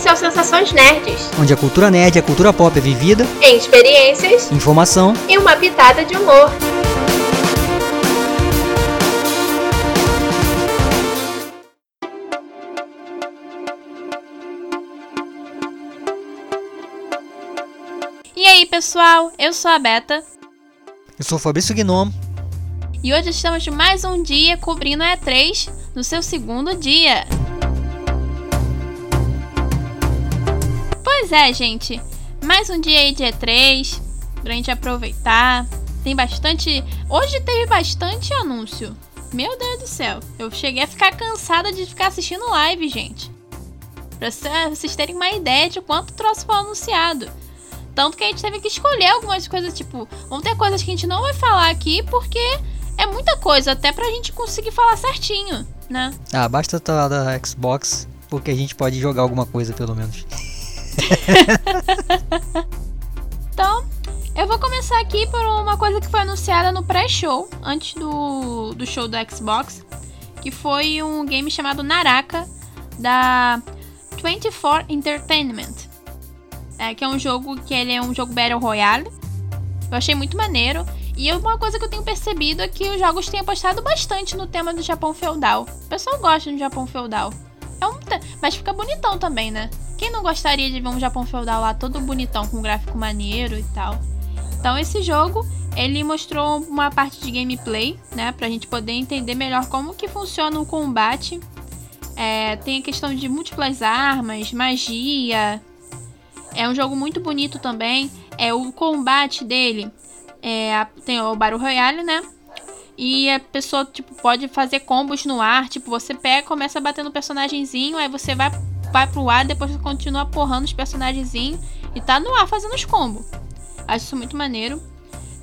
Esse é o Sensações Nerds, onde a cultura nerd e a cultura pop é vivida em experiências, informação e uma pitada de humor. E aí, pessoal? Eu sou a Beta. Eu sou o Fabrício Gnomo. E hoje estamos de mais um dia cobrindo a E3 no seu segundo dia. Pois é, gente. Mais um dia aí de E3 pra gente aproveitar. Tem bastante. Hoje teve bastante anúncio. Meu Deus do céu. Eu cheguei a ficar cansada de ficar assistindo live, gente. Pra vocês terem uma ideia de quanto troço foi anunciado. Tanto que a gente teve que escolher algumas coisas, tipo, vão ter coisas que a gente não vai falar aqui porque é muita coisa, até pra gente conseguir falar certinho, né? Ah, basta estar da Xbox, porque a gente pode jogar alguma coisa pelo menos. então, eu vou começar aqui por uma coisa que foi anunciada no pré-show, antes do, do show do Xbox, que foi um game chamado Naraka, da 24 Entertainment. É, que é um jogo que ele é um jogo Battle Royale. Eu achei muito maneiro. E uma coisa que eu tenho percebido é que os jogos têm apostado bastante no tema do Japão feudal. O pessoal gosta do Japão feudal. É um Mas fica bonitão também, né? Quem não gostaria de ver um Japão feudal lá todo bonitão, com gráfico maneiro e tal? Então esse jogo, ele mostrou uma parte de gameplay, né? Pra gente poder entender melhor como que funciona o combate. É, tem a questão de múltiplas armas, magia. É um jogo muito bonito também. É o combate dele. É, tem o Battle Royale, né? E a pessoa, tipo, pode fazer combos no ar. Tipo, você pega, começa batendo o personagemzinho, aí você vai vai pro ar, depois continua porrando os personagenzinhos e tá no ar fazendo os combos. Acho isso muito maneiro.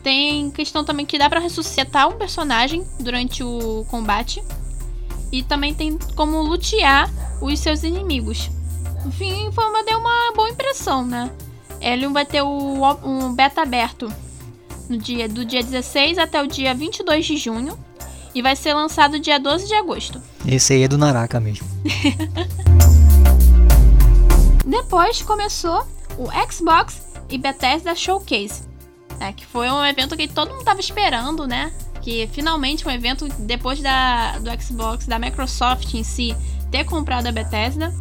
Tem questão também que dá para ressuscitar um personagem durante o combate. E também tem como lutear os seus inimigos. Enfim, foi uma, deu uma boa impressão, né? Ele vai ter o, um beta aberto no dia, do dia 16 até o dia 22 de junho. E vai ser lançado dia 12 de agosto. Esse aí é do Naraka mesmo. Depois começou o Xbox e Bethesda Showcase, né, que foi um evento que todo mundo estava esperando, né? Que finalmente um evento depois da, do Xbox, da Microsoft em si, ter comprado a Bethesda.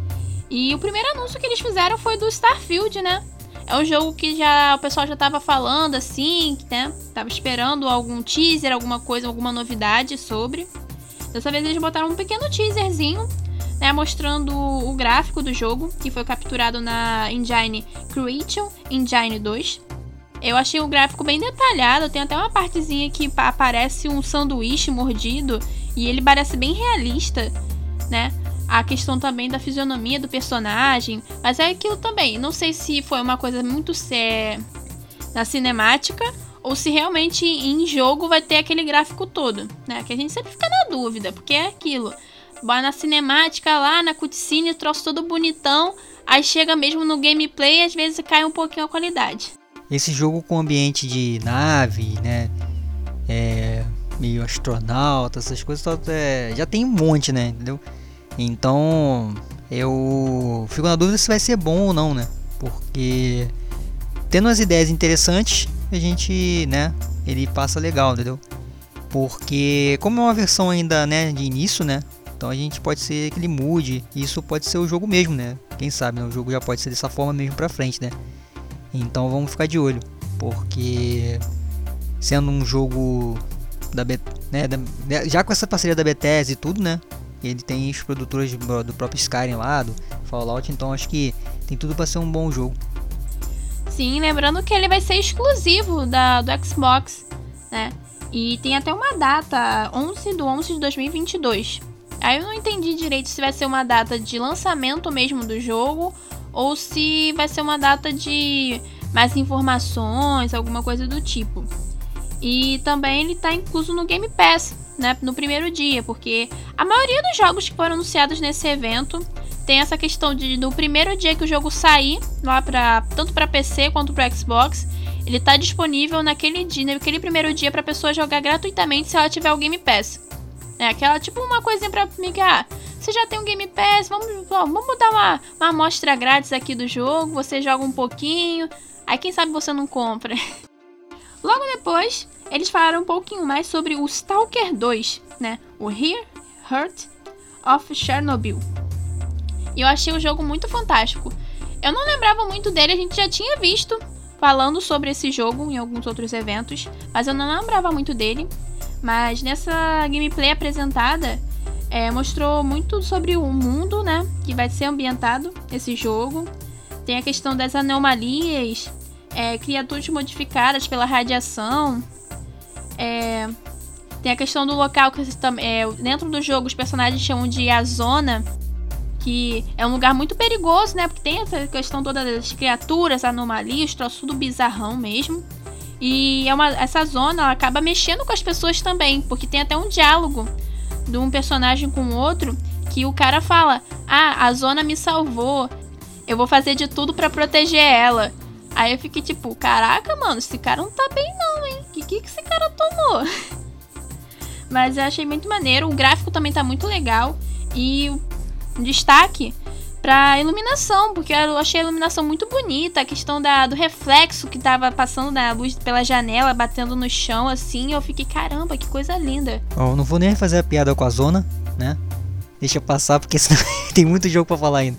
E o primeiro anúncio que eles fizeram foi do Starfield, né? É um jogo que já o pessoal já estava falando assim, né? Tava esperando algum teaser, alguma coisa, alguma novidade sobre. Dessa vez eles botaram um pequeno teaserzinho né, mostrando o gráfico do jogo, que foi capturado na engine Creation Engine 2. Eu achei o gráfico bem detalhado, tem até uma partezinha que aparece um sanduíche mordido e ele parece bem realista, né? A questão também da fisionomia do personagem, mas é aquilo também. Não sei se foi uma coisa muito sé na cinemática ou se realmente em jogo vai ter aquele gráfico todo, né? Que a gente sempre fica na dúvida, porque é aquilo. Vai na cinemática lá, na cutscene, troço todo bonitão. Aí chega mesmo no gameplay e às vezes cai um pouquinho a qualidade. Esse jogo com ambiente de nave, né? É, meio astronauta, essas coisas, é, já tem um monte, né? Entendeu? Então eu fico na dúvida se vai ser bom ou não, né? Porque tendo as ideias interessantes, a gente, né? Ele passa legal, entendeu? Porque como é uma versão ainda, né, de início, né? Então a gente pode ser que ele mude. Isso pode ser o jogo mesmo, né? Quem sabe, né? O jogo já pode ser dessa forma mesmo pra frente, né? Então vamos ficar de olho. Porque sendo um jogo da, né, da né, já com essa parceria da Bethesda e tudo, né? Ele tem os produtores do, próprio Skyrim lá, do Fallout, então acho que tem tudo para ser um bom jogo. Sim, lembrando que ele vai ser exclusivo da, do Xbox, né? E tem até uma data, 11 de 11 de 2022. Aí eu não entendi direito se vai ser uma data de lançamento mesmo do jogo ou se vai ser uma data de mais informações, alguma coisa do tipo. E também ele está incluso no Game Pass, né, no primeiro dia, porque a maioria dos jogos que foram anunciados nesse evento tem essa questão de no primeiro dia que o jogo sair, lá para tanto para PC quanto para Xbox, ele está disponível naquele dia, naquele primeiro dia para pessoa jogar gratuitamente se ela tiver o Game Pass. É aquela tipo uma coisinha mim que, ah, você já tem um Game Pass, vamos, vamos dar uma, uma amostra grátis aqui do jogo, você joga um pouquinho, aí quem sabe você não compra. Logo depois, eles falaram um pouquinho mais sobre o Stalker 2, né? O Here, Hurt of Chernobyl. E eu achei o jogo muito fantástico. Eu não lembrava muito dele, a gente já tinha visto falando sobre esse jogo em alguns outros eventos, mas eu não lembrava muito dele. Mas nessa gameplay apresentada, é, mostrou muito sobre o mundo, né, que vai ser ambientado esse jogo. Tem a questão das anomalias, é, criaturas modificadas pela radiação. É, tem a questão do local que é, dentro do jogo os personagens chamam de a zona, que é um lugar muito perigoso, né? Porque tem essa questão toda das criaturas, anomalias, troço tudo bizarrão mesmo. E é uma, essa zona ela acaba mexendo com as pessoas também, porque tem até um diálogo de um personagem com o outro que o cara fala: "Ah, a zona me salvou. Eu vou fazer de tudo para proteger ela". Aí eu fiquei tipo, caraca, mano, esse cara não tá bem não, hein? Que que, que esse cara tomou? Mas eu achei muito maneiro, o gráfico também tá muito legal e um destaque para iluminação, porque eu achei a iluminação muito bonita, a questão da, do reflexo que tava passando na luz pela janela, batendo no chão, assim, eu fiquei, caramba, que coisa linda. Bom, não vou nem fazer a piada com a zona, né? Deixa passar, porque senão tem muito jogo para falar ainda.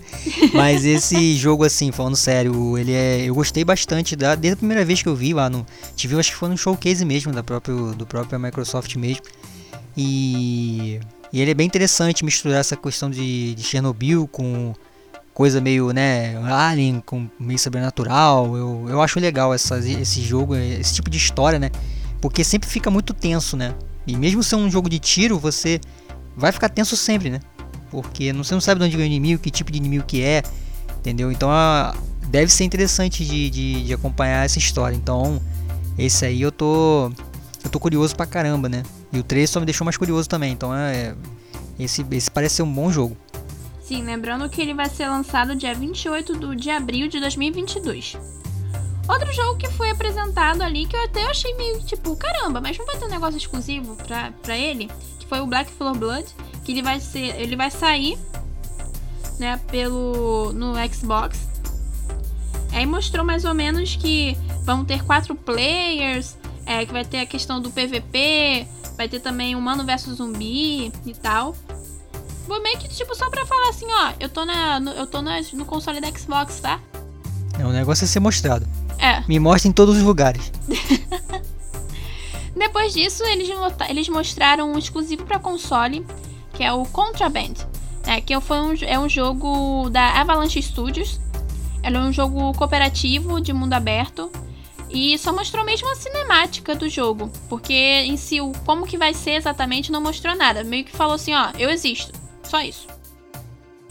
Mas esse jogo, assim, falando sério, ele é. Eu gostei bastante da, desde a primeira vez que eu vi lá no. Tive, acho que foi no showcase mesmo, da próprio, do próprio Microsoft mesmo. E e ele é bem interessante misturar essa questão de, de Chernobyl com coisa meio, né, alien, com meio sobrenatural. Eu, eu acho legal essa, esse jogo, esse tipo de história, né? Porque sempre fica muito tenso, né? E mesmo sendo um jogo de tiro, você vai ficar tenso sempre, né? Porque você não sabe de onde vem o inimigo, que tipo de inimigo que é, entendeu? Então a, deve ser interessante de, de, de acompanhar essa história. Então, esse aí eu tô eu tô curioso pra caramba, né? E o 3 só me deixou mais curioso também. Então é. Esse, esse parece ser um bom jogo. Sim, lembrando que ele vai ser lançado dia 28 do, de abril de 2022. Outro jogo que foi apresentado ali que eu até achei meio tipo, caramba, mas não vai ter um negócio exclusivo pra, pra ele? Foi o Black Floor Blood, que ele vai ser. Ele vai sair, né, pelo. no Xbox. Aí mostrou mais ou menos que vão ter quatro players, é, que vai ter a questão do PVP, Vai ter também Humano versus Zumbi e tal. Vou meio que, tipo, só pra falar assim, ó, eu tô, na, no, eu tô na, no console da Xbox, tá? É um negócio a ser mostrado. É. Me mostra em todos os lugares. Depois disso, eles, eles mostraram um exclusivo para console, que é o Contraband. É, que foi um, é um jogo da Avalanche Studios. Ele é um jogo cooperativo de mundo aberto. E só mostrou mesmo a cinemática do jogo, porque em si o como que vai ser exatamente não mostrou nada. Meio que falou assim, ó, eu existo. Só isso.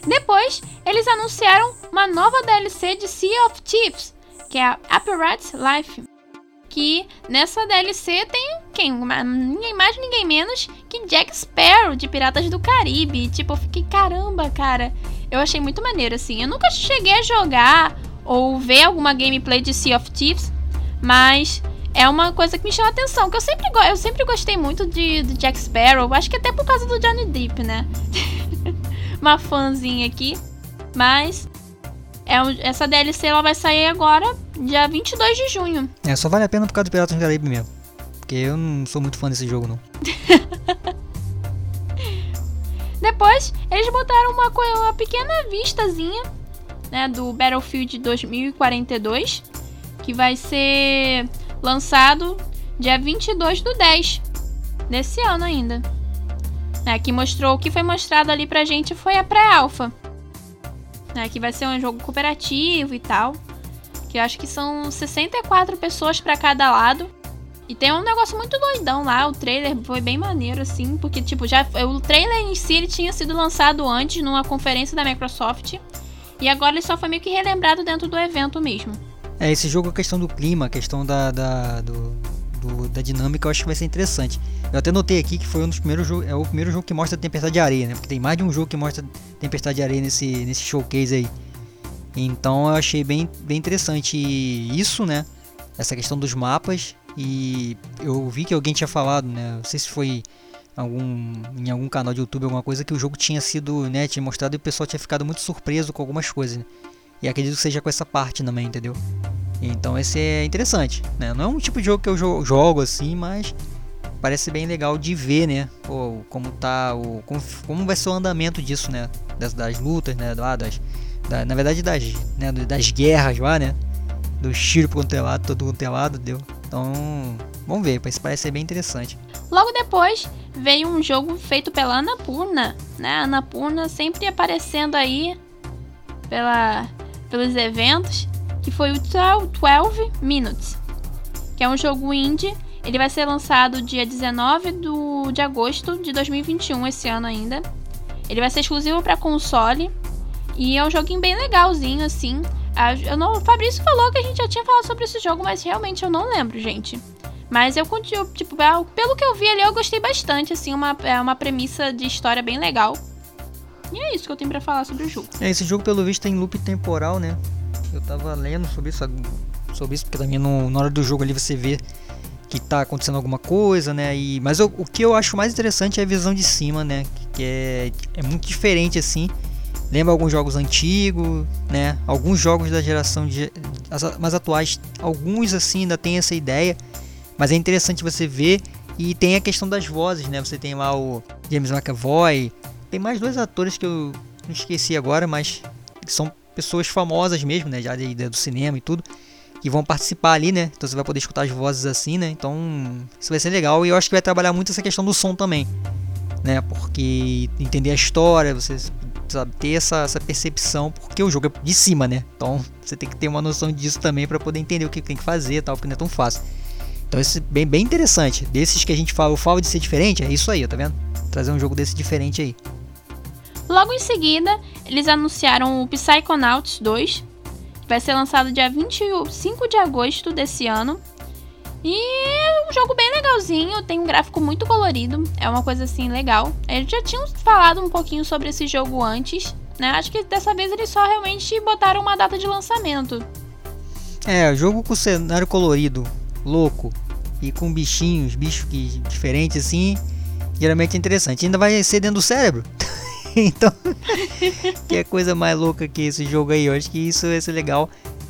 Depois, eles anunciaram uma nova DLC de Sea of Thieves, que é a Apparatus Life. Que nessa DLC tem quem? Ninguém mais, ninguém menos que Jack Sparrow de Piratas do Caribe. Tipo, eu fiquei, caramba, cara. Eu achei muito maneiro, assim. Eu nunca cheguei a jogar ou ver alguma gameplay de Sea of Thieves, mas é uma coisa que me chama atenção, que eu sempre, eu sempre gostei muito de, de Jack Sparrow, acho que até por causa do Johnny Depp, né? uma fãzinha aqui. Mas é essa DLC ela vai sair agora, dia 22 de junho. É, só vale a pena por causa do Piratas do Caribe mesmo. Porque eu não sou muito fã desse jogo, não. Depois, eles botaram uma, uma pequena vistazinha né, do Battlefield 2042 que vai ser lançado dia 22 do 10 desse ano ainda. É, que mostrou o que foi mostrado ali pra gente foi a pré-alpha. É, que vai ser um jogo cooperativo e tal. Que eu acho que são 64 pessoas para cada lado. E tem um negócio muito doidão lá, o trailer foi bem maneiro, assim, porque, tipo, já o trailer em si tinha sido lançado antes numa conferência da Microsoft. E agora ele só foi meio que relembrado dentro do evento mesmo. É, esse jogo, a questão do clima, a questão da, da, do, do, da dinâmica, eu acho que vai ser interessante. Eu até notei aqui que foi um dos primeiros é o primeiro jogo que mostra tempestade de areia, né? Porque tem mais de um jogo que mostra tempestade de areia nesse, nesse showcase aí. Então eu achei bem, bem interessante isso, né? Essa questão dos mapas. E eu vi que alguém tinha falado, né? Não sei se foi algum, em algum canal de YouTube, alguma coisa, que o jogo tinha sido, né, tinha mostrado e o pessoal tinha ficado muito surpreso com algumas coisas, né? E acredito que seja com essa parte também, entendeu? Então esse é interessante, né? Não é um tipo de jogo que eu jogo assim, mas parece bem legal de ver, né? Pô, como tá o como, como vai ser o andamento disso, né? Das, das lutas, né? Lá, das, da, na verdade das, né? das guerras lá, né? Do tiro pro lado, todo lado, deu. Então, vamos ver, parece ser bem interessante. Logo depois veio um jogo feito pela Anapurna, né? A Anapurna sempre aparecendo aí pela, pelos eventos foi o 12 Minutes, que é um jogo indie. Ele vai ser lançado dia 19 do, de agosto de 2021, esse ano ainda. Ele vai ser exclusivo para console e é um joguinho bem legalzinho, assim. eu não, o Fabrício falou que a gente já tinha falado sobre esse jogo, mas realmente eu não lembro, gente. Mas eu continuo, tipo, pelo que eu vi ali, eu gostei bastante, assim, uma, é uma premissa de história bem legal. E é isso que eu tenho para falar sobre o jogo. É, esse jogo, pelo visto, tem loop temporal, né? Eu tava lendo sobre isso, sobre isso porque também no, na hora do jogo ali você vê que tá acontecendo alguma coisa, né? E, mas eu, o que eu acho mais interessante é a visão de cima, né? Que é, é muito diferente assim. Lembra alguns jogos antigos, né? Alguns jogos da geração de, mais atuais, alguns assim ainda tem essa ideia, mas é interessante você ver e tem a questão das vozes, né? Você tem lá o James McAvoy, tem mais dois atores que eu não esqueci agora, mas são pessoas famosas mesmo, né, já de, de, do cinema e tudo, que vão participar ali, né? Então você vai poder escutar as vozes assim, né? Então isso vai ser legal e eu acho que vai trabalhar muito essa questão do som também, né? Porque entender a história, você sabe, ter essa, essa percepção, porque o jogo é de cima, né? Então você tem que ter uma noção disso também para poder entender o que tem que fazer, tal, porque não é tão fácil. Então isso é bem, bem interessante. Desses que a gente fala, eu falo de ser diferente, é isso aí, tá vendo? Trazer um jogo desse diferente aí. Logo em seguida, eles anunciaram o Psychonauts 2, que vai ser lançado dia 25 de agosto desse ano. E é um jogo bem legalzinho, tem um gráfico muito colorido, é uma coisa assim legal. Eles já tinham falado um pouquinho sobre esse jogo antes, né? Acho que dessa vez eles só realmente botaram uma data de lançamento. É, jogo com cenário colorido, louco e com bichinhos, bichos que diferentes assim, geralmente é interessante. Ainda vai ser dentro do cérebro. então, que é coisa mais louca que esse jogo aí. Eu acho que isso vai ser legal.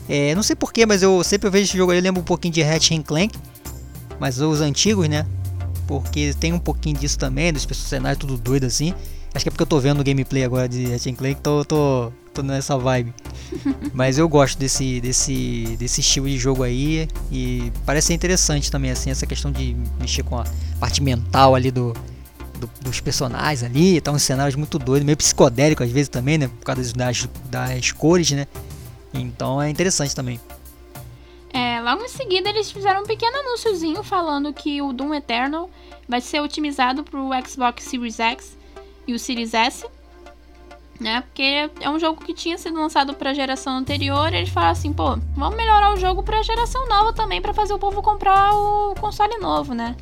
É, não sei porquê, mas eu sempre vejo esse jogo aí, eu lembro um pouquinho de Ratchet Clank. Mas os antigos, né? Porque tem um pouquinho disso também, dos personagens tudo doido assim. Acho que é porque eu tô vendo o gameplay agora de Ratchet Clank, tô, tô, tô nessa vibe. Mas eu gosto desse, desse, desse estilo de jogo aí. E parece ser interessante também, assim, essa questão de mexer com a parte mental ali do, do, dos personagens ali, tá uns cenários muito doidos, meio psicodélico às vezes também, né? Por causa das, das cores, né? Então é interessante também. É, logo em seguida eles fizeram um pequeno anúnciozinho falando que o Doom Eternal vai ser otimizado para o Xbox Series X e o Series S, né? Porque é um jogo que tinha sido lançado para a geração anterior, e eles falaram assim, pô, vamos melhorar o jogo para a geração nova também para fazer o povo comprar o console novo, né?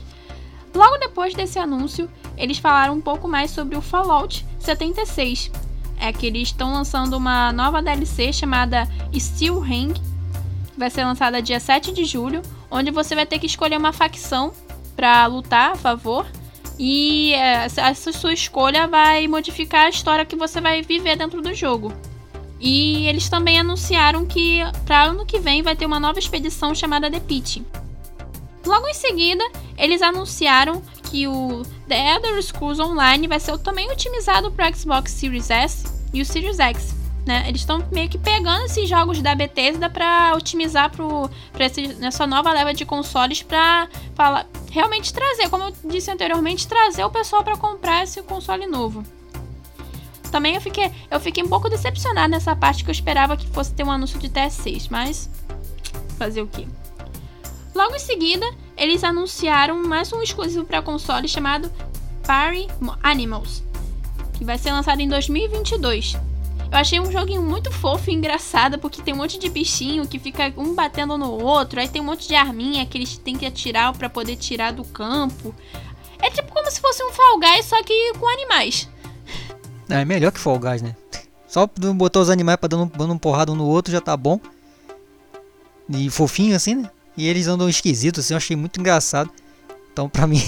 Logo depois desse anúncio, eles falaram um pouco mais sobre o Fallout 76. É que eles estão lançando uma nova DLC chamada Steel Ring, que vai ser lançada dia 7 de julho, onde você vai ter que escolher uma facção para lutar a favor. E essa sua escolha vai modificar a história que você vai viver dentro do jogo. E eles também anunciaram que para ano que vem vai ter uma nova expedição chamada The Pit. Logo em seguida, eles anunciaram que o The Elder Scrolls Online vai ser também otimizado para o Xbox Series S e o Series X. Né? Eles estão meio que pegando esses jogos da Bethesda para otimizar para essa nova leva de consoles para realmente trazer, como eu disse anteriormente, trazer o pessoal para comprar esse console novo. Também eu fiquei, eu fiquei um pouco decepcionada nessa parte que eu esperava que fosse ter um anúncio de TS6, mas fazer o que? Logo em seguida, eles anunciaram mais um exclusivo para console chamado Party Animals, que vai ser lançado em 2022. Eu achei um joguinho muito fofo e engraçado, porque tem um monte de bichinho que fica um batendo no outro, aí tem um monte de arminha que eles têm que atirar para poder tirar do campo. É tipo como se fosse um Fall Guys, só que com animais. É melhor que Fall Guys, né? Só botar os animais pra dando, dando um porrada um no outro já tá bom. E fofinho assim, né? E eles andam esquisitos, assim, eu achei muito engraçado. Então pra mim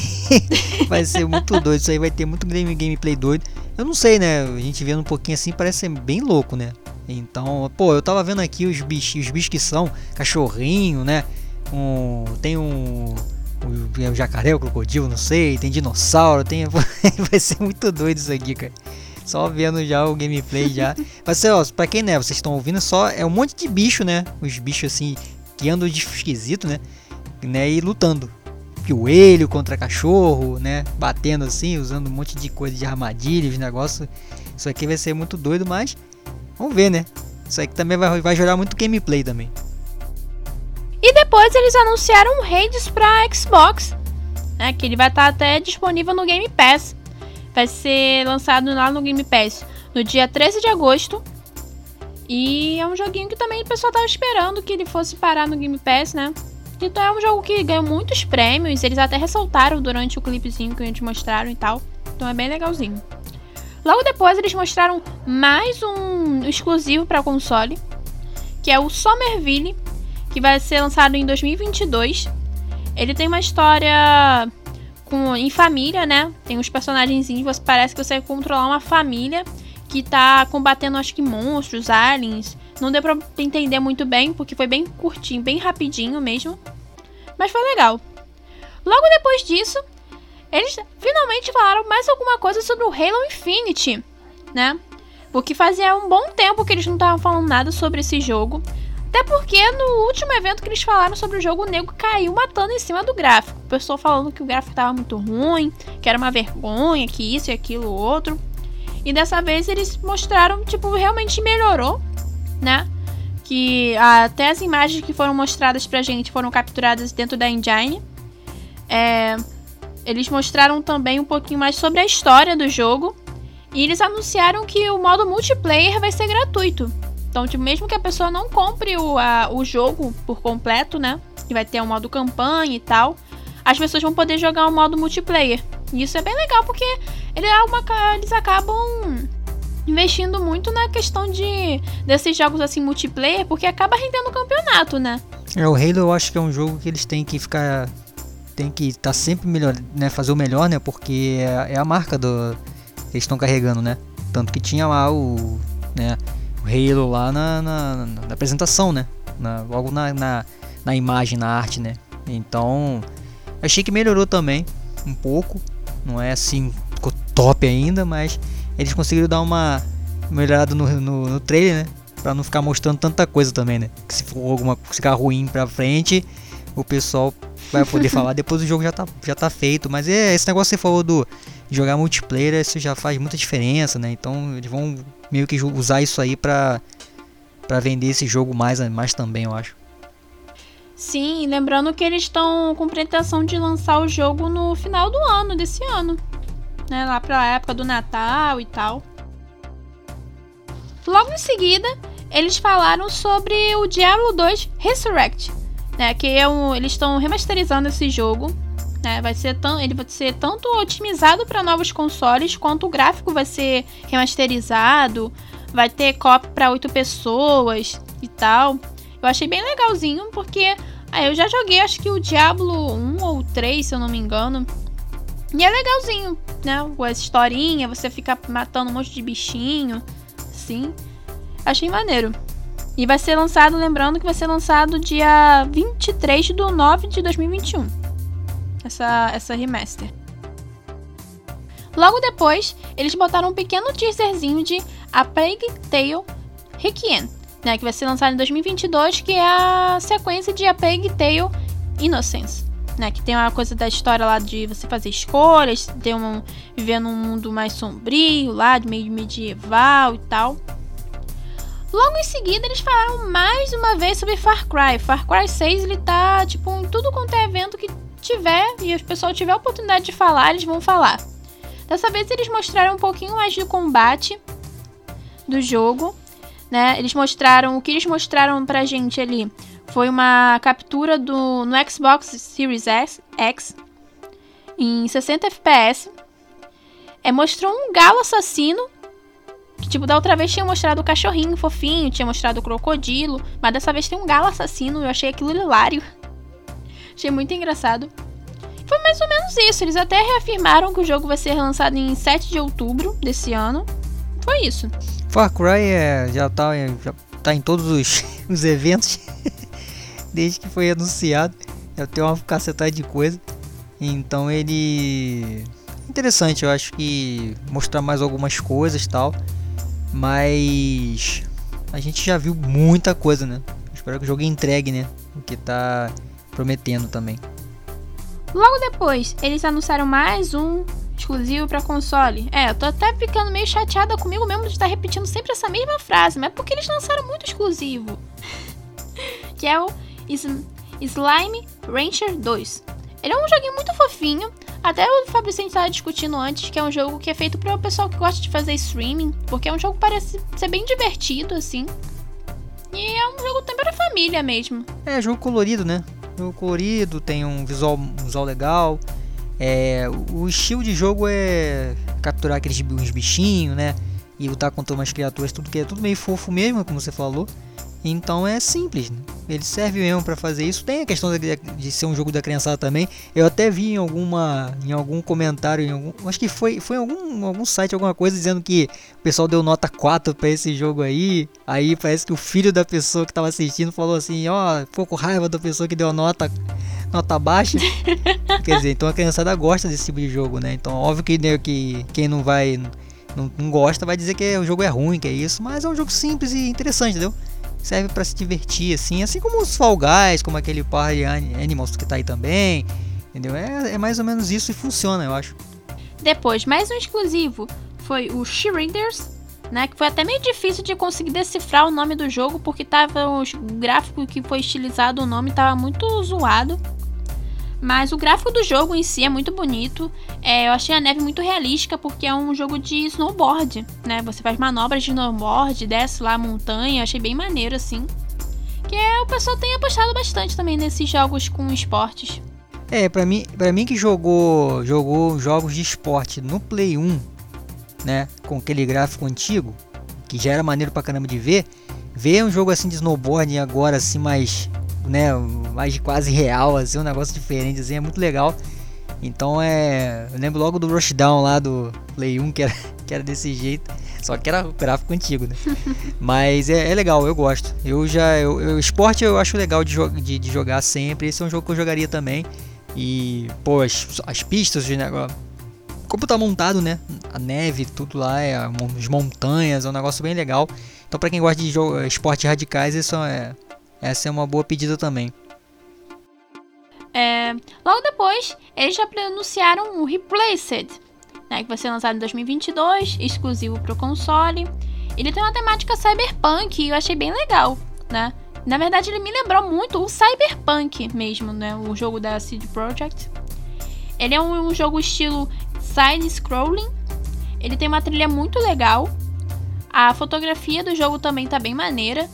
vai ser muito doido. Isso aí vai ter muito game, gameplay doido. Eu não sei, né? A gente vendo um pouquinho assim parece ser bem louco, né? Então, pô, eu tava vendo aqui os bichos, os bichos que são cachorrinho, né? Um, tem um o, o jacaré, o crocodilo, não sei, tem dinossauro, tem vai ser muito doido isso aqui, cara. Só vendo já o gameplay já. Vai ser, ó, pra quem né, vocês estão ouvindo só é um monte de bicho, né? Os bichos assim que andam de esquisito, né? né? E lutando. Coelho contra cachorro, né? Batendo assim, usando um monte de coisa de armadilha, de negócio. Isso aqui vai ser muito doido, mas vamos ver, né? Isso aqui também vai, vai gerar muito gameplay também. E depois eles anunciaram o Hades para Xbox, né, que ele vai estar tá até disponível no Game Pass. Vai ser lançado lá no Game Pass no dia 13 de agosto. E é um joguinho que também o pessoal tava esperando que ele fosse parar no Game Pass, né? Então é um jogo que ganhou muitos prêmios, eles até ressaltaram durante o clipezinho que gente mostraram e tal. Então é bem legalzinho. Logo depois eles mostraram mais um exclusivo para console, que é o Somerville, que vai ser lançado em 2022. Ele tem uma história com, em família, né? Tem uns personagens, você parece que você vai controlar uma família que tá combatendo, acho que monstros, aliens. Não deu pra entender muito bem, porque foi bem curtinho, bem rapidinho mesmo. Mas foi legal. Logo depois disso, eles finalmente falaram mais alguma coisa sobre o Halo Infinite, né? Porque fazia um bom tempo que eles não estavam falando nada sobre esse jogo. Até porque no último evento que eles falaram sobre o jogo, o nego caiu matando em cima do gráfico. O pessoal falando que o gráfico estava muito ruim, que era uma vergonha, que isso e aquilo outro. E dessa vez eles mostraram, tipo, realmente melhorou, né? Que até as imagens que foram mostradas pra gente foram capturadas dentro da engine. É, eles mostraram também um pouquinho mais sobre a história do jogo. E eles anunciaram que o modo multiplayer vai ser gratuito. Então, tipo, mesmo que a pessoa não compre o, a, o jogo por completo, né? Que vai ter um modo campanha e tal, as pessoas vão poder jogar o modo multiplayer. E isso é bem legal porque ele é uma, eles acabam investindo muito na questão de desses jogos assim multiplayer, porque acaba rendendo o campeonato, né? É, o Halo eu acho que é um jogo que eles têm que ficar tem que estar tá sempre melhor, né, fazer o melhor, né? Porque é, é a marca do que eles estão carregando, né? Tanto que tinha lá o, né, Halo lá na, na, na apresentação, né? Na, logo na, na, na, imagem, na arte, né? Então, achei que melhorou também um pouco. Não é assim, top ainda, mas eles conseguiram dar uma melhorada no, no, no trailer, né? Pra não ficar mostrando tanta coisa também, né? Que se for alguma ficar ruim pra frente, o pessoal vai poder falar depois o jogo já tá, já tá feito. Mas é esse negócio que você falou do jogar multiplayer, isso já faz muita diferença, né? Então eles vão meio que usar isso aí pra, pra vender esse jogo mais, mais também, eu acho. Sim, lembrando que eles estão com pretensão de lançar o jogo no final do ano, desse ano. Né, lá pra época do Natal e tal. Logo em seguida, eles falaram sobre o Diablo 2 Resurrect, né, que é um, eles estão remasterizando esse jogo né? Vai ser tão, ele vai ser tanto otimizado para novos consoles, quanto o gráfico vai ser remasterizado, vai ter copy para oito pessoas e tal. Eu achei bem legalzinho, porque ah, eu já joguei, acho que o Diablo 1 ou 3, se eu não me engano. E é legalzinho, né? Essa historinha, você fica matando um monte de bichinho, assim. Achei maneiro. E vai ser lançado, lembrando que vai ser lançado dia 23 de 9 de 2021 essa, essa remaster. Logo depois, eles botaram um pequeno teaserzinho de A Plague Tale Requiem, né, que vai ser lançado em 2022, que é a sequência de A Plague Tale Innocence. Né, que tem uma coisa da história lá de você fazer escolhas, ter um, viver num mundo mais sombrio lá, de meio medieval e tal. Logo em seguida, eles falaram mais uma vez sobre Far Cry. Far Cry 6, ele tá, tipo, em tudo quanto é evento que tiver e o pessoal tiver a oportunidade de falar, eles vão falar. Dessa vez eles mostraram um pouquinho mais do combate do jogo, né? Eles mostraram o que eles mostraram pra gente ali foi uma captura do no Xbox Series S, X em 60 FPS. É, mostrou um galo assassino. Que, tipo, da outra vez tinha mostrado o cachorrinho fofinho, tinha mostrado o crocodilo, mas dessa vez tem um galo assassino. Eu achei aquilo hilário. Achei muito engraçado. foi mais ou menos isso. Eles até reafirmaram que o jogo vai ser lançado em 7 de outubro desse ano. Foi isso. Far Cry é, já, tá, já tá em todos os, os eventos desde que foi anunciado. Já tem uma cacetada de coisa. Então ele. Interessante, eu acho que mostrar mais algumas coisas tal. Mas a gente já viu muita coisa, né? Espero que o jogo entregue, né? O que tá prometendo também. Logo depois, eles anunciaram mais um exclusivo para console. É, eu tô até ficando meio chateada comigo mesmo de estar repetindo sempre essa mesma frase, mas é porque eles lançaram muito exclusivo. que é o Slime Rancher 2. Ele é um joguinho muito fofinho. Até o Fabrício estava discutindo antes que é um jogo que é feito para o pessoal que gosta de fazer streaming, porque é um jogo que parece ser bem divertido assim. E é um jogo também para família mesmo. É, jogo colorido, né? Jogo colorido, tem um visual, um visual legal. É, o estilo de jogo é capturar aqueles uns bichinhos, né? E lutar contra umas criaturas, tudo que é tudo meio fofo mesmo, como você falou. Então é simples, né? ele serve mesmo para fazer isso. Tem a questão de, de, ser um jogo da criançada também. Eu até vi em alguma, em algum comentário, em algum, acho que foi, foi em algum, algum site, alguma coisa dizendo que o pessoal deu nota 4 para esse jogo aí. Aí parece que o filho da pessoa que tava assistindo falou assim, ó, oh, pouco raiva da pessoa que deu nota nota baixa. Quer dizer, então a criançada gosta desse tipo de jogo, né? Então óbvio que, né, que quem não vai não, não gosta vai dizer que o jogo é ruim, que é isso, mas é um jogo simples e interessante, entendeu? serve para se divertir, assim, assim como os Fall Guys, como aquele Party Animals que tá aí também, entendeu? É, é mais ou menos isso e funciona, eu acho. Depois, mais um exclusivo foi o She-Raiders, né, que foi até meio difícil de conseguir decifrar o nome do jogo, porque tava o gráfico que foi estilizado, o nome tava muito zoado. Mas o gráfico do jogo em si é muito bonito. É, eu achei a neve muito realística porque é um jogo de snowboard, né? Você faz manobras de snowboard, desce lá a montanha, achei bem maneiro assim. Que é, o pessoal tem apostado bastante também nesses jogos com esportes. É, para mim, para mim que jogou, jogou jogos de esporte no Play 1, né, com aquele gráfico antigo, que já era maneiro pra caramba de ver, ver um jogo assim de snowboard agora assim mais né, mais quase real, assim, um negócio diferente, assim, é muito legal. Então é. Eu lembro logo do Rushdown lá do Play 1, que era, que era desse jeito. Só que era gráfico antigo, né? Mas é, é, legal, eu gosto. Eu já. Eu, eu, esporte eu acho legal de, de, de, jogar sempre. Esse é um jogo que eu jogaria também. E, pô, as, as pistas de negócio. Como tá montado, né? A neve, tudo lá, é, as montanhas, é um negócio bem legal. Então, pra quem gosta de jogo, esportes radicais, isso é, essa é uma boa pedida também. É, logo depois, eles já anunciaram o Replaced, né, que vai ser lançado em 2022, exclusivo para o console. Ele tem uma temática cyberpunk e eu achei bem legal, né? Na verdade, ele me lembrou muito o Cyberpunk mesmo, né? O jogo da CD Projekt. Ele é um, um jogo estilo side-scrolling. Ele tem uma trilha muito legal. A fotografia do jogo também tá bem maneira.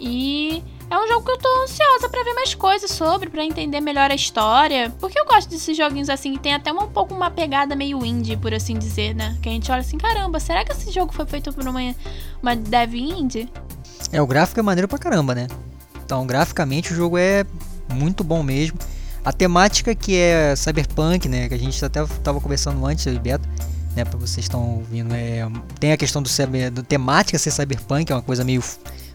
E é um jogo que eu tô ansiosa para ver mais coisas sobre, para entender melhor a história. Porque eu gosto desses joguinhos assim, que tem até um pouco uma pegada meio indie, por assim dizer, né? Que a gente olha assim, caramba, será que esse jogo foi feito por uma, uma dev indie? É, o gráfico é maneiro pra caramba, né? Então, graficamente o jogo é muito bom mesmo. A temática que é cyberpunk, né? Que a gente até tava conversando antes, eu e Beto, né? Pra vocês estão ouvindo, é, tem a questão do, do temática ser cyberpunk, é uma coisa meio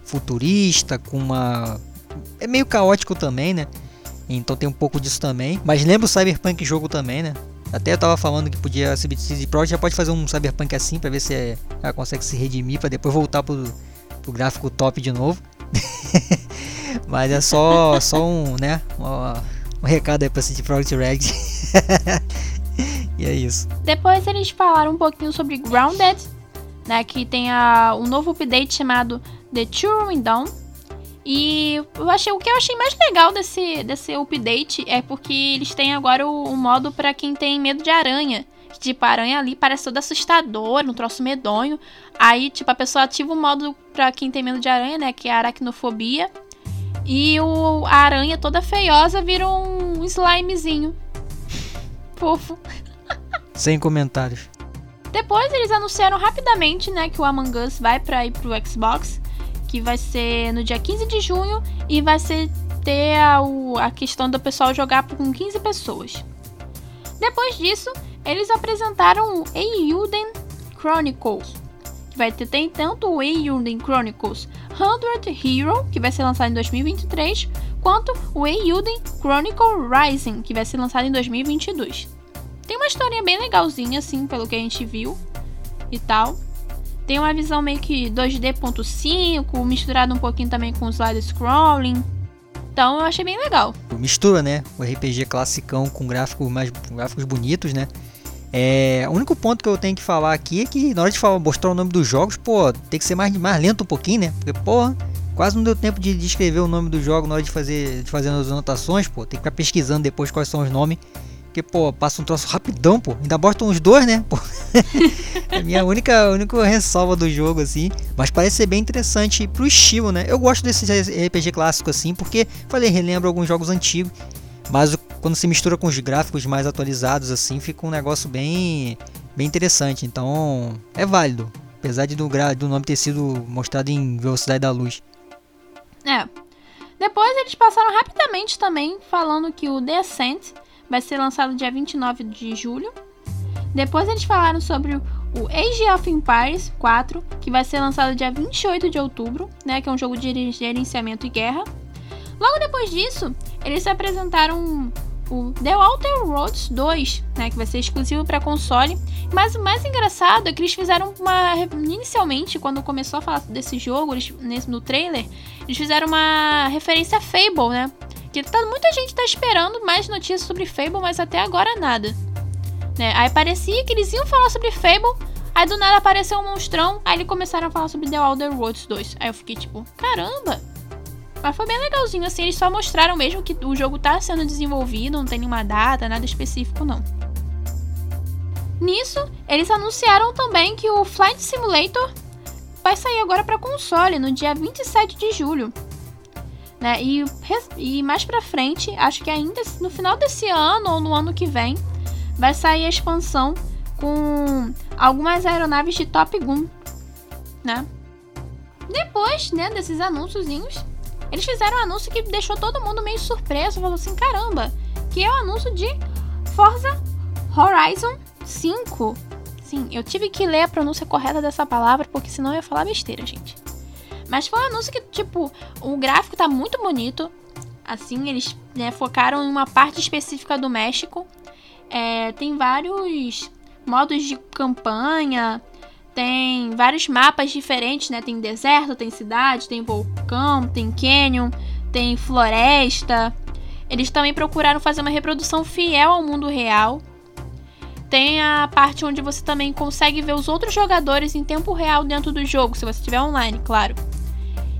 futurista, com uma. É meio caótico também, né? Então tem um pouco disso também. Mas lembra o Cyberpunk jogo também, né? Até eu tava falando que podia. A CBC Projekt já pode fazer um Cyberpunk assim pra ver se ela consegue se redimir pra depois voltar pro, pro gráfico top de novo. Mas é só, só um, né? Um, um recado aí pra CD Projekt Red. e é isso. Depois eles falaram um pouquinho sobre Grounded, né? Que tem a, um novo update chamado The Turing Down. E eu achei, o que eu achei mais legal desse, desse update é porque eles têm agora o, o modo para quem tem medo de aranha. Tipo, a aranha ali parece toda assustadora, um troço medonho. Aí, tipo, a pessoa ativa o modo pra quem tem medo de aranha, né? Que é a aracnofobia. E o, a aranha toda feiosa vira um slimezinho. Fofo. Sem comentários. Depois eles anunciaram rapidamente, né, que o Among Us vai para ir pro Xbox que vai ser no dia 15 de junho e vai ser ter a, o, a questão do pessoal jogar com 15 pessoas. Depois disso, eles apresentaram o Eiyuden Chronicles, vai ter tanto o Eiyuden Chronicles 100 Hero, que vai ser lançado em 2023, quanto o Eiyuden Chronicle Rising, que vai ser lançado em 2022. Tem uma historinha bem legalzinha, assim, pelo que a gente viu e tal. Tem uma visão meio que 2D.5, misturado um pouquinho também com slide scrolling. Então eu achei bem legal. Mistura, né? O RPG classicão com gráficos mais gráficos bonitos, né? É, o único ponto que eu tenho que falar aqui é que na hora de falar, mostrar o nome dos jogos, pô, tem que ser mais, mais lento um pouquinho, né? Porque, porra, quase não deu tempo de, de escrever o nome do jogo na hora de fazer, de fazer as anotações, pô. Tem que ficar pesquisando depois quais são os nomes. Porque, pô, passa um troço rapidão, pô. Ainda botam os dois, né? Pô. é a minha única, única ressalva do jogo, assim. Mas parece ser bem interessante pro estilo, né? Eu gosto desse RPG clássico, assim, porque, falei, relembro alguns jogos antigos. Mas quando se mistura com os gráficos mais atualizados, assim, fica um negócio bem, bem interessante. Então, é válido. Apesar de do, do nome ter sido mostrado em velocidade da luz. É. Depois eles passaram rapidamente também falando que o The Ascent vai ser lançado dia 29 de julho. Depois eles falaram sobre o Age of Empires 4, que vai ser lançado dia 28 de outubro, né, que é um jogo de gerenciamento e guerra. Logo depois disso, eles apresentaram o The Outer Worlds 2, né, que vai ser exclusivo para console. Mas o mais engraçado é que eles fizeram uma inicialmente quando começou a falar desse jogo, eles, nesse, no trailer, eles fizeram uma referência a Fable, né? Que tá, muita gente tá esperando mais notícias sobre Fable, mas até agora nada. Né? Aí parecia que eles iam falar sobre Fable, aí do nada apareceu um monstrão, aí eles começaram a falar sobre The Elder Worlds 2. Aí eu fiquei tipo, caramba! Mas foi bem legalzinho, assim, eles só mostraram mesmo que o jogo tá sendo desenvolvido, não tem nenhuma data, nada específico não. Nisso, eles anunciaram também que o Flight Simulator vai sair agora para console no dia 27 de julho. Né? E, e mais pra frente, acho que ainda no final desse ano ou no ano que vem, vai sair a expansão com algumas aeronaves de Top Gun, né? Depois, né, desses anúnciozinhos, eles fizeram um anúncio que deixou todo mundo meio surpreso, falou assim, caramba, que é o anúncio de Forza Horizon 5. Sim, eu tive que ler a pronúncia correta dessa palavra, porque senão eu ia falar besteira, gente. Mas foi um anúncio que, tipo, o gráfico tá muito bonito. Assim, eles né, focaram em uma parte específica do México. É, tem vários modos de campanha, tem vários mapas diferentes, né? Tem deserto, tem cidade, tem vulcão, tem canyon, tem floresta. Eles também procuraram fazer uma reprodução fiel ao mundo real. Tem a parte onde você também consegue ver os outros jogadores em tempo real dentro do jogo, se você estiver online, claro.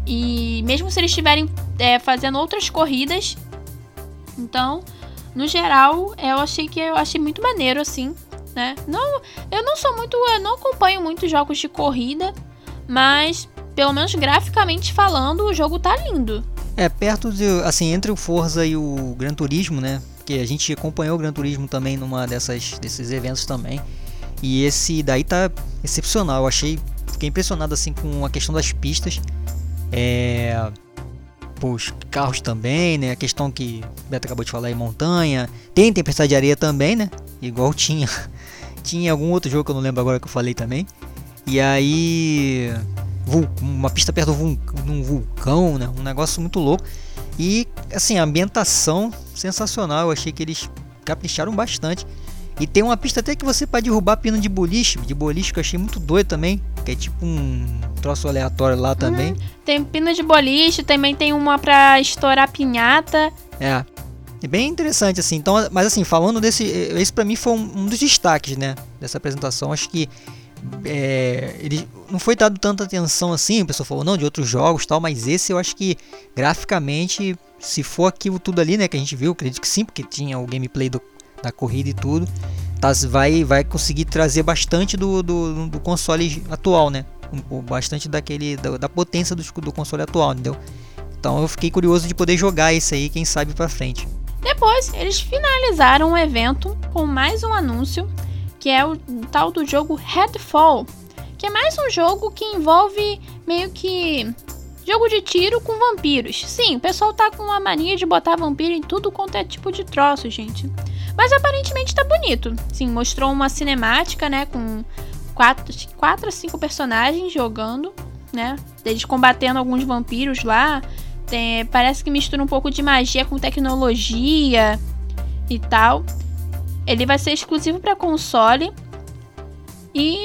E mesmo se eles estiverem é, fazendo outras corridas. Então, no geral, eu achei que eu achei muito maneiro, assim, né? Não, eu não sou muito. Eu não acompanho muito jogos de corrida, mas pelo menos graficamente falando, o jogo tá lindo. É, perto de. assim, entre o Forza e o Gran Turismo, né? Porque a gente acompanhou o Gran Turismo também numa dessas, desses eventos também. E esse daí tá excepcional. Eu achei. Fiquei impressionado assim com a questão das pistas. É, os carros também, né? A questão que o Beto acabou de falar aí, montanha. Tem tempestade de areia também, né? Igual tinha. Tinha algum outro jogo que eu não lembro agora que eu falei também. E aí. Uma pista perto de um vulcão, né? Um negócio muito louco. E assim, a ambientação sensacional. Eu achei que eles capricharam bastante. E tem uma pista até que você pode derrubar pino de boliche. De boliche que eu achei muito doido também. Que é tipo um troço aleatório lá também. Uhum. Tem pino de boliche, também tem uma pra estourar pinhata. É. É bem interessante, assim. Então, mas assim, falando desse. Esse pra mim foi um, dos destaques, né? Dessa apresentação. Acho que. É, ele não foi dado tanta atenção assim, a pessoa falou, não, de outros jogos tal, mas esse eu acho que graficamente, se for aquilo tudo ali, né, que a gente viu, acredito que sim, porque tinha o gameplay do da corrida e tudo, tá, vai, vai conseguir trazer bastante do, do, do console atual, né? Bastante daquele da, da potência do, do console atual, entendeu? Então eu fiquei curioso de poder jogar isso aí, quem sabe para frente. Depois, eles finalizaram o evento com mais um anúncio, que é o tal do jogo Headfall, que é mais um jogo que envolve meio que Jogo de tiro com vampiros. Sim, o pessoal tá com a mania de botar vampiro em tudo quanto é tipo de troço, gente. Mas aparentemente tá bonito. Sim, mostrou uma cinemática, né, com quatro, quatro a cinco personagens jogando, né? Eles combatendo alguns vampiros lá. Tem, parece que mistura um pouco de magia com tecnologia e tal. Ele vai ser exclusivo para console. E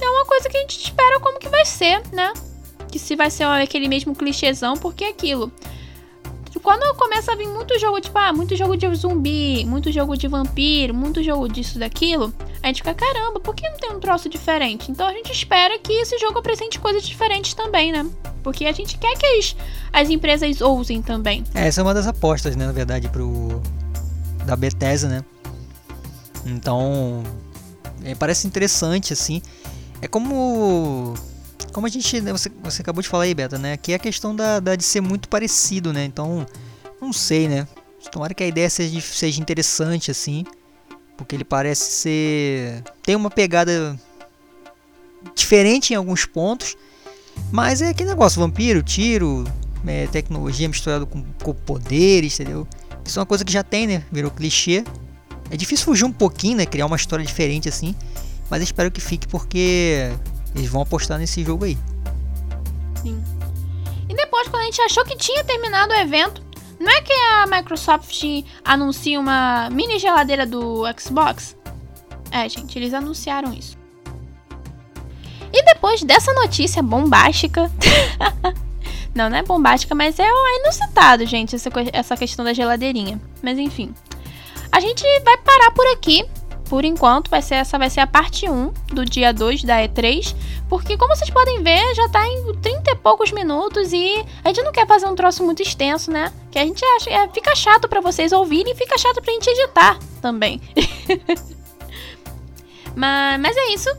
é uma coisa que a gente espera como que vai ser, né? que se vai ser aquele mesmo clichêzão, porque é aquilo. Quando começa a vir muito jogo, tipo, ah, muito jogo de zumbi, muito jogo de vampiro, muito jogo disso, daquilo, a gente fica, caramba, por que não tem um troço diferente? Então a gente espera que esse jogo apresente coisas diferentes também, né? Porque a gente quer que as, as empresas ousem também. É, essa é uma das apostas, né, na verdade, pro. da Bethesda, né? Então. É, parece interessante, assim. É como como a gente. Né, você, você acabou de falar aí, Beta, né? Que é a questão da, da, de ser muito parecido, né? Então, não sei, né? Tomara que a ideia seja, seja interessante, assim. Porque ele parece ser. Tem uma pegada diferente em alguns pontos. Mas é aquele negócio: vampiro, tiro, é, tecnologia misturado com, com poderes, entendeu? Isso é uma coisa que já tem, né? Virou clichê. É difícil fugir um pouquinho, né? Criar uma história diferente assim. Mas espero que fique porque eles vão apostar nesse jogo aí. Sim. E depois, quando a gente achou que tinha terminado o evento, não é que a Microsoft anuncia uma mini geladeira do Xbox? É, gente, eles anunciaram isso. E depois dessa notícia bombástica. não, não é bombástica, mas é, é inusitado, gente, essa, essa questão da geladeirinha. Mas enfim. A gente vai parar por aqui por enquanto, vai ser, essa vai ser a parte 1 do dia 2 da E3. Porque, como vocês podem ver, já tá em 30 e poucos minutos e a gente não quer fazer um troço muito extenso, né? Que a gente acha, é, fica chato para vocês ouvirem e fica chato pra gente editar também. mas, mas é isso.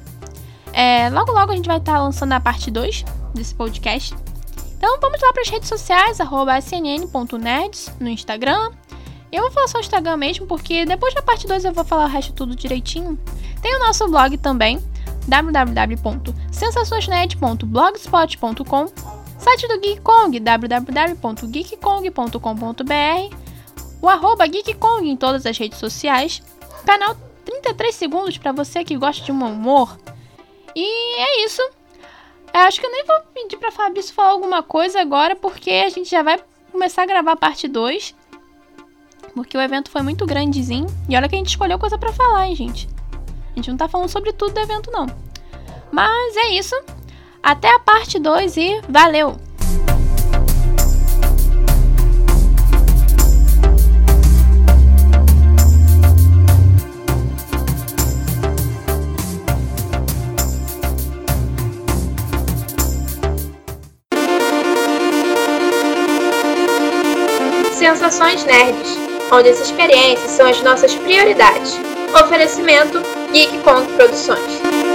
É, logo, logo a gente vai estar tá lançando a parte 2 desse podcast. Então vamos lá para as redes sociais, arroba snn.nerds no Instagram, eu vou falar só o Instagram mesmo, porque depois da parte 2 eu vou falar o resto tudo direitinho. Tem o nosso blog também, www.sensaçõesnet.blogspot.com Site do Geek Kong, www.geekkong.com.br O arroba Geek Kong em todas as redes sociais Canal 33 segundos para você que gosta de um humor. E é isso. Eu acho que eu nem vou pedir pra Fabrício falar alguma coisa agora, porque a gente já vai começar a gravar a parte 2 porque o evento foi muito grandezinho. E olha que a gente escolheu coisa para falar, hein, gente. A gente não tá falando sobre tudo do evento, não. Mas é isso. Até a parte 2 e valeu! Sensações Nerds onde as experiências são as nossas prioridades. Oferecimento Geek Produções.